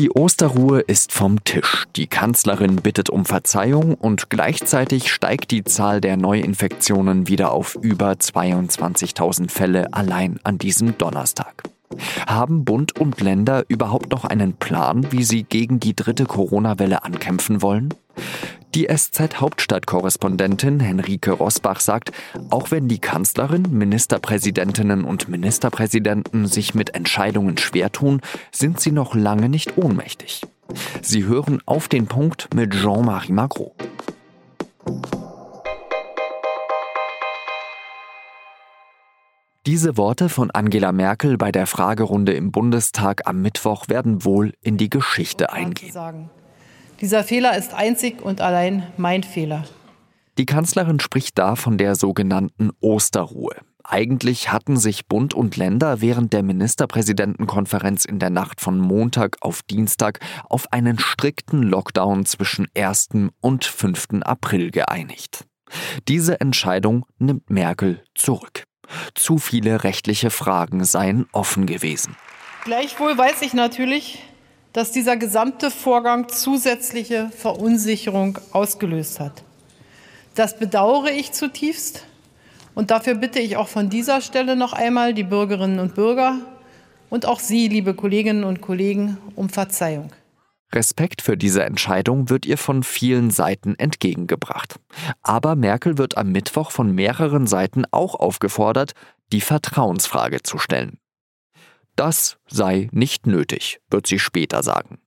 Die Osterruhe ist vom Tisch. Die Kanzlerin bittet um Verzeihung und gleichzeitig steigt die Zahl der Neuinfektionen wieder auf über 22.000 Fälle allein an diesem Donnerstag. Haben Bund und Länder überhaupt noch einen Plan, wie sie gegen die dritte Corona-Welle ankämpfen wollen? Die SZ-Hauptstadtkorrespondentin Henrike Rosbach sagt, auch wenn die Kanzlerin, Ministerpräsidentinnen und Ministerpräsidenten sich mit Entscheidungen schwer tun, sind sie noch lange nicht ohnmächtig. Sie hören auf den Punkt mit Jean-Marie Magro. Diese Worte von Angela Merkel bei der Fragerunde im Bundestag am Mittwoch werden wohl in die Geschichte eingehen. Dieser Fehler ist einzig und allein mein Fehler. Die Kanzlerin spricht da von der sogenannten Osterruhe. Eigentlich hatten sich Bund und Länder während der Ministerpräsidentenkonferenz in der Nacht von Montag auf Dienstag auf einen strikten Lockdown zwischen 1. und 5. April geeinigt. Diese Entscheidung nimmt Merkel zurück. Zu viele rechtliche Fragen seien offen gewesen. Gleichwohl weiß ich natürlich, dass dieser gesamte Vorgang zusätzliche Verunsicherung ausgelöst hat. Das bedauere ich zutiefst und dafür bitte ich auch von dieser Stelle noch einmal die Bürgerinnen und Bürger und auch Sie, liebe Kolleginnen und Kollegen, um Verzeihung. Respekt für diese Entscheidung wird ihr von vielen Seiten entgegengebracht. Aber Merkel wird am Mittwoch von mehreren Seiten auch aufgefordert, die Vertrauensfrage zu stellen. Das sei nicht nötig, wird sie später sagen.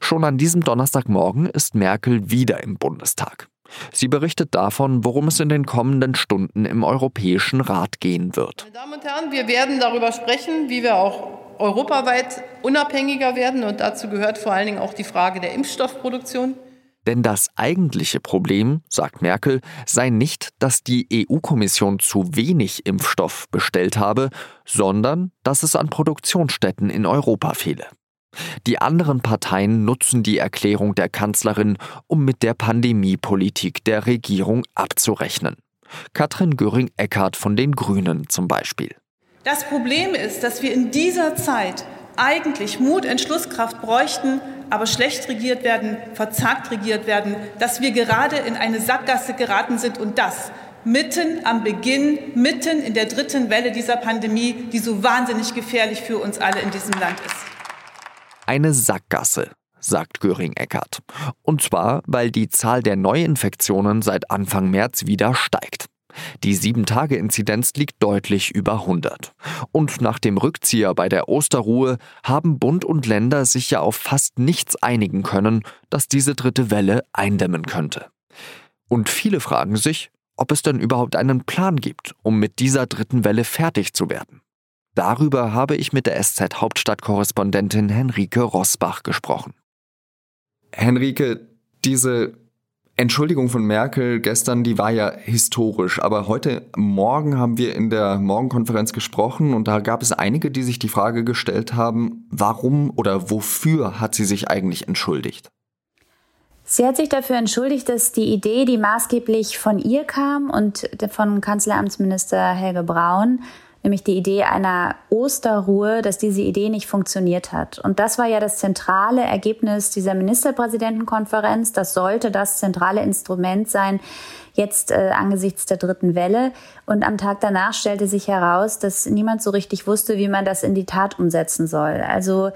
Schon an diesem Donnerstagmorgen ist Merkel wieder im Bundestag. Sie berichtet davon, worum es in den kommenden Stunden im Europäischen Rat gehen wird. Meine Damen und Herren, wir werden darüber sprechen, wie wir auch europaweit unabhängiger werden. Und dazu gehört vor allen Dingen auch die Frage der Impfstoffproduktion. Denn das eigentliche Problem, sagt Merkel, sei nicht, dass die EU-Kommission zu wenig Impfstoff bestellt habe, sondern dass es an Produktionsstätten in Europa fehle. Die anderen Parteien nutzen die Erklärung der Kanzlerin, um mit der Pandemiepolitik der Regierung abzurechnen. Katrin Göring-Eckardt von den Grünen zum Beispiel. Das Problem ist, dass wir in dieser Zeit eigentlich Mut, Entschlusskraft bräuchten, aber schlecht regiert werden, verzagt regiert werden, dass wir gerade in eine Sackgasse geraten sind und das mitten am Beginn, mitten in der dritten Welle dieser Pandemie, die so wahnsinnig gefährlich für uns alle in diesem Land ist. Eine Sackgasse, sagt Göring-Eckardt. Und zwar, weil die Zahl der Neuinfektionen seit Anfang März wieder steigt. Die 7-Tage-Inzidenz liegt deutlich über 100. Und nach dem Rückzieher bei der Osterruhe haben Bund und Länder sich ja auf fast nichts einigen können, das diese dritte Welle eindämmen könnte. Und viele fragen sich, ob es denn überhaupt einen Plan gibt, um mit dieser dritten Welle fertig zu werden. Darüber habe ich mit der SZ-Hauptstadtkorrespondentin Henrike Rosbach gesprochen. Henrike, diese Entschuldigung von Merkel gestern, die war ja historisch, aber heute Morgen haben wir in der Morgenkonferenz gesprochen und da gab es einige, die sich die Frage gestellt haben, warum oder wofür hat sie sich eigentlich entschuldigt? Sie hat sich dafür entschuldigt, dass die Idee, die maßgeblich von ihr kam und von Kanzleramtsminister Helge Braun, nämlich die Idee einer Osterruhe, dass diese Idee nicht funktioniert hat. Und das war ja das zentrale Ergebnis dieser Ministerpräsidentenkonferenz. Das sollte das zentrale Instrument sein, jetzt äh, angesichts der dritten Welle. Und am Tag danach stellte sich heraus, dass niemand so richtig wusste, wie man das in die Tat umsetzen soll. Also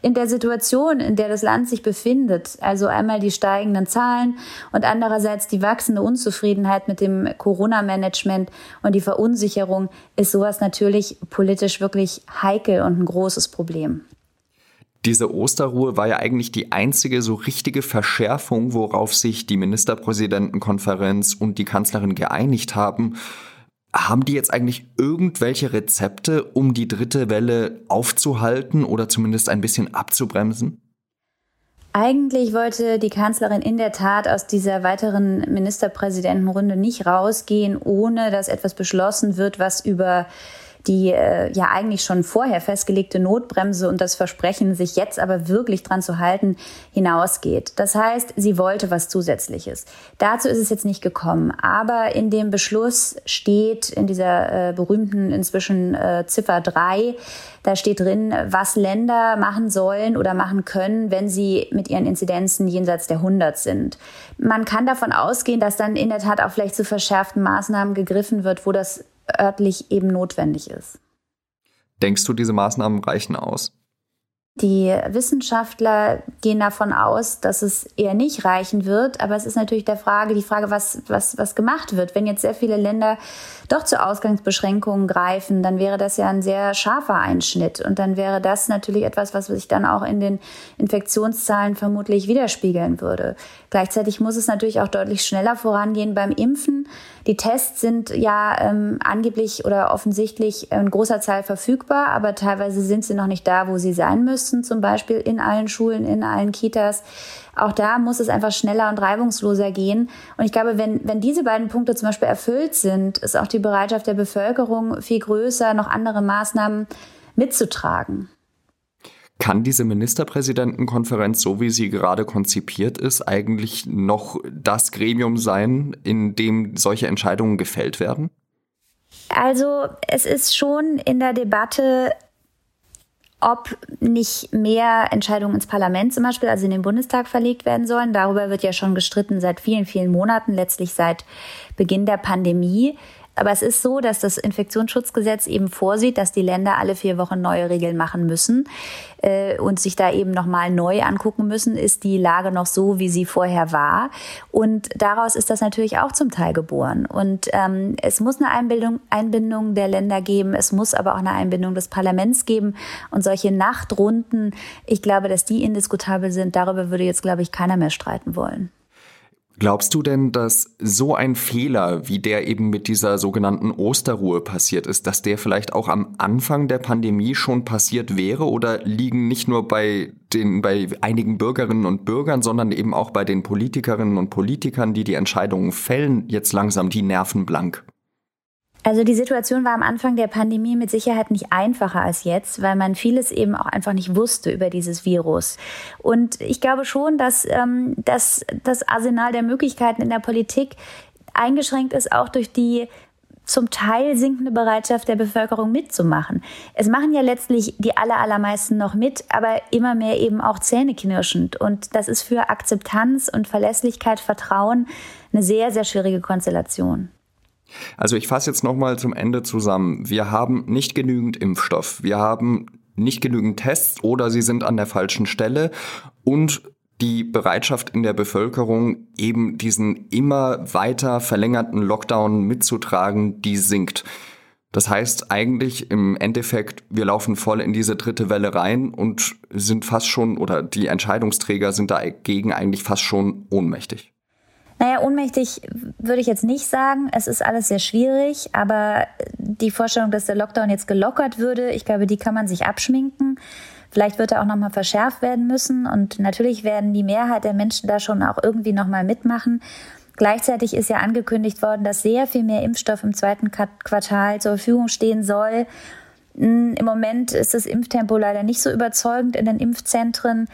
in der Situation, in der das Land sich befindet, also einmal die steigenden Zahlen und andererseits die wachsende Unzufriedenheit mit dem Corona-Management und die Verunsicherung, ist sowas natürlich politisch wirklich heikel und ein großes Problem. Diese Osterruhe war ja eigentlich die einzige so richtige Verschärfung, worauf sich die Ministerpräsidentenkonferenz und die Kanzlerin geeinigt haben. Haben die jetzt eigentlich irgendwelche Rezepte, um die dritte Welle aufzuhalten oder zumindest ein bisschen abzubremsen? Eigentlich wollte die Kanzlerin in der Tat aus dieser weiteren Ministerpräsidentenrunde nicht rausgehen, ohne dass etwas beschlossen wird, was über die äh, ja eigentlich schon vorher festgelegte Notbremse und das Versprechen, sich jetzt aber wirklich dran zu halten, hinausgeht. Das heißt, sie wollte was Zusätzliches. Dazu ist es jetzt nicht gekommen. Aber in dem Beschluss steht in dieser äh, berühmten inzwischen äh, Ziffer 3, da steht drin, was Länder machen sollen oder machen können, wenn sie mit ihren Inzidenzen jenseits der 100 sind. Man kann davon ausgehen, dass dann in der Tat auch vielleicht zu verschärften Maßnahmen gegriffen wird, wo das örtlich eben notwendig ist. Denkst du, diese Maßnahmen reichen aus? Die Wissenschaftler gehen davon aus, dass es eher nicht reichen wird. Aber es ist natürlich der Frage, die Frage, was, was, was gemacht wird. Wenn jetzt sehr viele Länder doch zu Ausgangsbeschränkungen greifen, dann wäre das ja ein sehr scharfer Einschnitt. Und dann wäre das natürlich etwas, was sich dann auch in den Infektionszahlen vermutlich widerspiegeln würde. Gleichzeitig muss es natürlich auch deutlich schneller vorangehen beim Impfen. Die Tests sind ja ähm, angeblich oder offensichtlich in großer Zahl verfügbar, aber teilweise sind sie noch nicht da, wo sie sein müssen, zum Beispiel in allen Schulen, in allen Kitas. Auch da muss es einfach schneller und reibungsloser gehen. Und ich glaube, wenn, wenn diese beiden Punkte zum Beispiel erfüllt sind, ist auch die Bereitschaft der Bevölkerung viel größer, noch andere Maßnahmen mitzutragen. Kann diese Ministerpräsidentenkonferenz, so wie sie gerade konzipiert ist, eigentlich noch das Gremium sein, in dem solche Entscheidungen gefällt werden? Also es ist schon in der Debatte, ob nicht mehr Entscheidungen ins Parlament zum Beispiel, also in den Bundestag verlegt werden sollen. Darüber wird ja schon gestritten seit vielen, vielen Monaten, letztlich seit Beginn der Pandemie. Aber es ist so, dass das Infektionsschutzgesetz eben vorsieht, dass die Länder alle vier Wochen neue Regeln machen müssen äh, und sich da eben nochmal neu angucken müssen, ist die Lage noch so, wie sie vorher war. Und daraus ist das natürlich auch zum Teil geboren. Und ähm, es muss eine Einbindung, Einbindung der Länder geben, es muss aber auch eine Einbindung des Parlaments geben. Und solche Nachtrunden, ich glaube, dass die indiskutabel sind, darüber würde jetzt, glaube ich, keiner mehr streiten wollen. Glaubst du denn, dass so ein Fehler, wie der eben mit dieser sogenannten Osterruhe passiert ist, dass der vielleicht auch am Anfang der Pandemie schon passiert wäre oder liegen nicht nur bei den, bei einigen Bürgerinnen und Bürgern, sondern eben auch bei den Politikerinnen und Politikern, die die Entscheidungen fällen, jetzt langsam die Nerven blank? Also die Situation war am Anfang der Pandemie mit Sicherheit nicht einfacher als jetzt, weil man vieles eben auch einfach nicht wusste über dieses Virus. Und ich glaube schon, dass, ähm, dass das Arsenal der Möglichkeiten in der Politik eingeschränkt ist, auch durch die zum Teil sinkende Bereitschaft der Bevölkerung mitzumachen. Es machen ja letztlich die aller, allermeisten noch mit, aber immer mehr eben auch zähneknirschend. Und das ist für Akzeptanz und Verlässlichkeit, Vertrauen eine sehr, sehr schwierige Konstellation. Also ich fasse jetzt nochmal zum Ende zusammen. Wir haben nicht genügend Impfstoff. Wir haben nicht genügend Tests oder sie sind an der falschen Stelle und die Bereitschaft in der Bevölkerung, eben diesen immer weiter verlängerten Lockdown mitzutragen, die sinkt. Das heißt eigentlich im Endeffekt, wir laufen voll in diese dritte Welle rein und sind fast schon, oder die Entscheidungsträger sind dagegen eigentlich fast schon ohnmächtig. Naja, ohnmächtig würde ich jetzt nicht sagen. Es ist alles sehr schwierig, aber die Vorstellung, dass der Lockdown jetzt gelockert würde, ich glaube, die kann man sich abschminken. Vielleicht wird er auch nochmal verschärft werden müssen und natürlich werden die Mehrheit der Menschen da schon auch irgendwie nochmal mitmachen. Gleichzeitig ist ja angekündigt worden, dass sehr viel mehr Impfstoff im zweiten Quartal zur Verfügung stehen soll. Hm, Im Moment ist das Impftempo leider nicht so überzeugend in den Impfzentren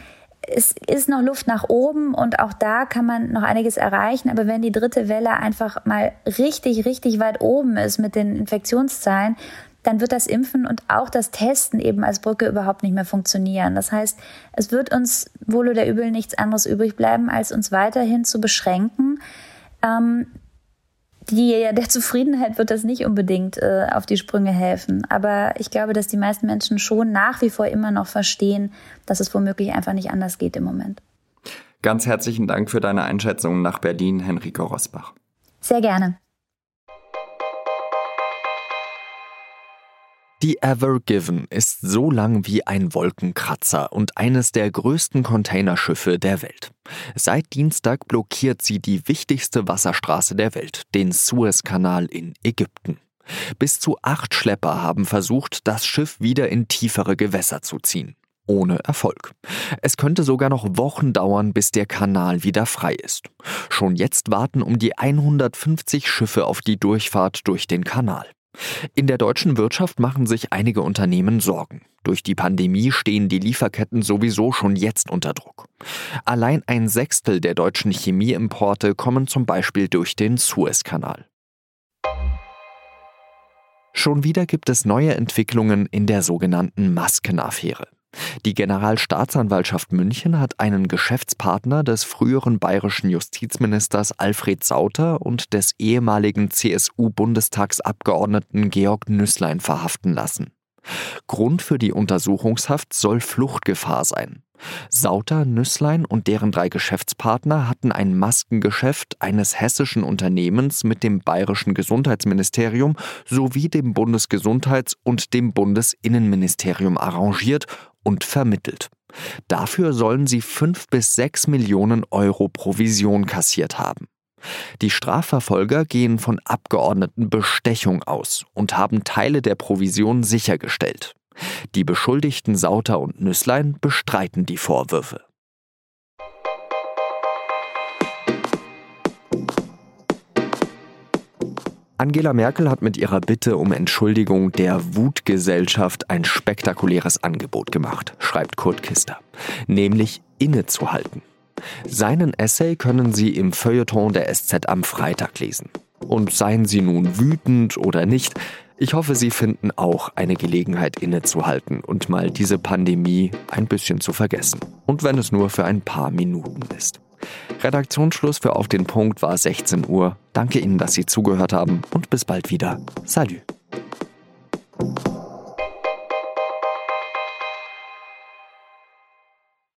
es ist noch Luft nach oben und auch da kann man noch einiges erreichen. Aber wenn die dritte Welle einfach mal richtig, richtig weit oben ist mit den Infektionszahlen, dann wird das Impfen und auch das Testen eben als Brücke überhaupt nicht mehr funktionieren. Das heißt, es wird uns wohl oder übel nichts anderes übrig bleiben, als uns weiterhin zu beschränken. Ähm, die, der Zufriedenheit wird das nicht unbedingt äh, auf die Sprünge helfen. Aber ich glaube, dass die meisten Menschen schon nach wie vor immer noch verstehen, dass es womöglich einfach nicht anders geht im Moment. Ganz herzlichen Dank für deine Einschätzung nach Berlin, Henrike Rosbach. Sehr gerne. Die Ever Given ist so lang wie ein Wolkenkratzer und eines der größten Containerschiffe der Welt. Seit Dienstag blockiert sie die wichtigste Wasserstraße der Welt, den Suezkanal in Ägypten. Bis zu acht Schlepper haben versucht, das Schiff wieder in tiefere Gewässer zu ziehen. Ohne Erfolg. Es könnte sogar noch Wochen dauern, bis der Kanal wieder frei ist. Schon jetzt warten um die 150 Schiffe auf die Durchfahrt durch den Kanal. In der deutschen Wirtschaft machen sich einige Unternehmen Sorgen. Durch die Pandemie stehen die Lieferketten sowieso schon jetzt unter Druck. Allein ein Sechstel der deutschen Chemieimporte kommen zum Beispiel durch den Suezkanal. Schon wieder gibt es neue Entwicklungen in der sogenannten Maskenaffäre. Die Generalstaatsanwaltschaft München hat einen Geschäftspartner des früheren bayerischen Justizministers Alfred Sauter und des ehemaligen CSU-Bundestagsabgeordneten Georg Nüßlein verhaften lassen. Grund für die Untersuchungshaft soll Fluchtgefahr sein. Sauter, Nüßlein und deren drei Geschäftspartner hatten ein Maskengeschäft eines hessischen Unternehmens mit dem bayerischen Gesundheitsministerium sowie dem Bundesgesundheits- und dem Bundesinnenministerium arrangiert und vermittelt. Dafür sollen sie fünf bis sechs Millionen Euro Provision kassiert haben. Die Strafverfolger gehen von Abgeordnetenbestechung aus und haben Teile der Provision sichergestellt. Die Beschuldigten Sauter und Nüßlein bestreiten die Vorwürfe. Angela Merkel hat mit ihrer Bitte um Entschuldigung der Wutgesellschaft ein spektakuläres Angebot gemacht, schreibt Kurt Kister, nämlich innezuhalten. Seinen Essay können Sie im Feuilleton der SZ am Freitag lesen. Und seien Sie nun wütend oder nicht, ich hoffe, Sie finden auch eine Gelegenheit innezuhalten und mal diese Pandemie ein bisschen zu vergessen. Und wenn es nur für ein paar Minuten ist. Redaktionsschluss für Auf den Punkt war 16 Uhr. Danke Ihnen, dass Sie zugehört haben und bis bald wieder. Salut.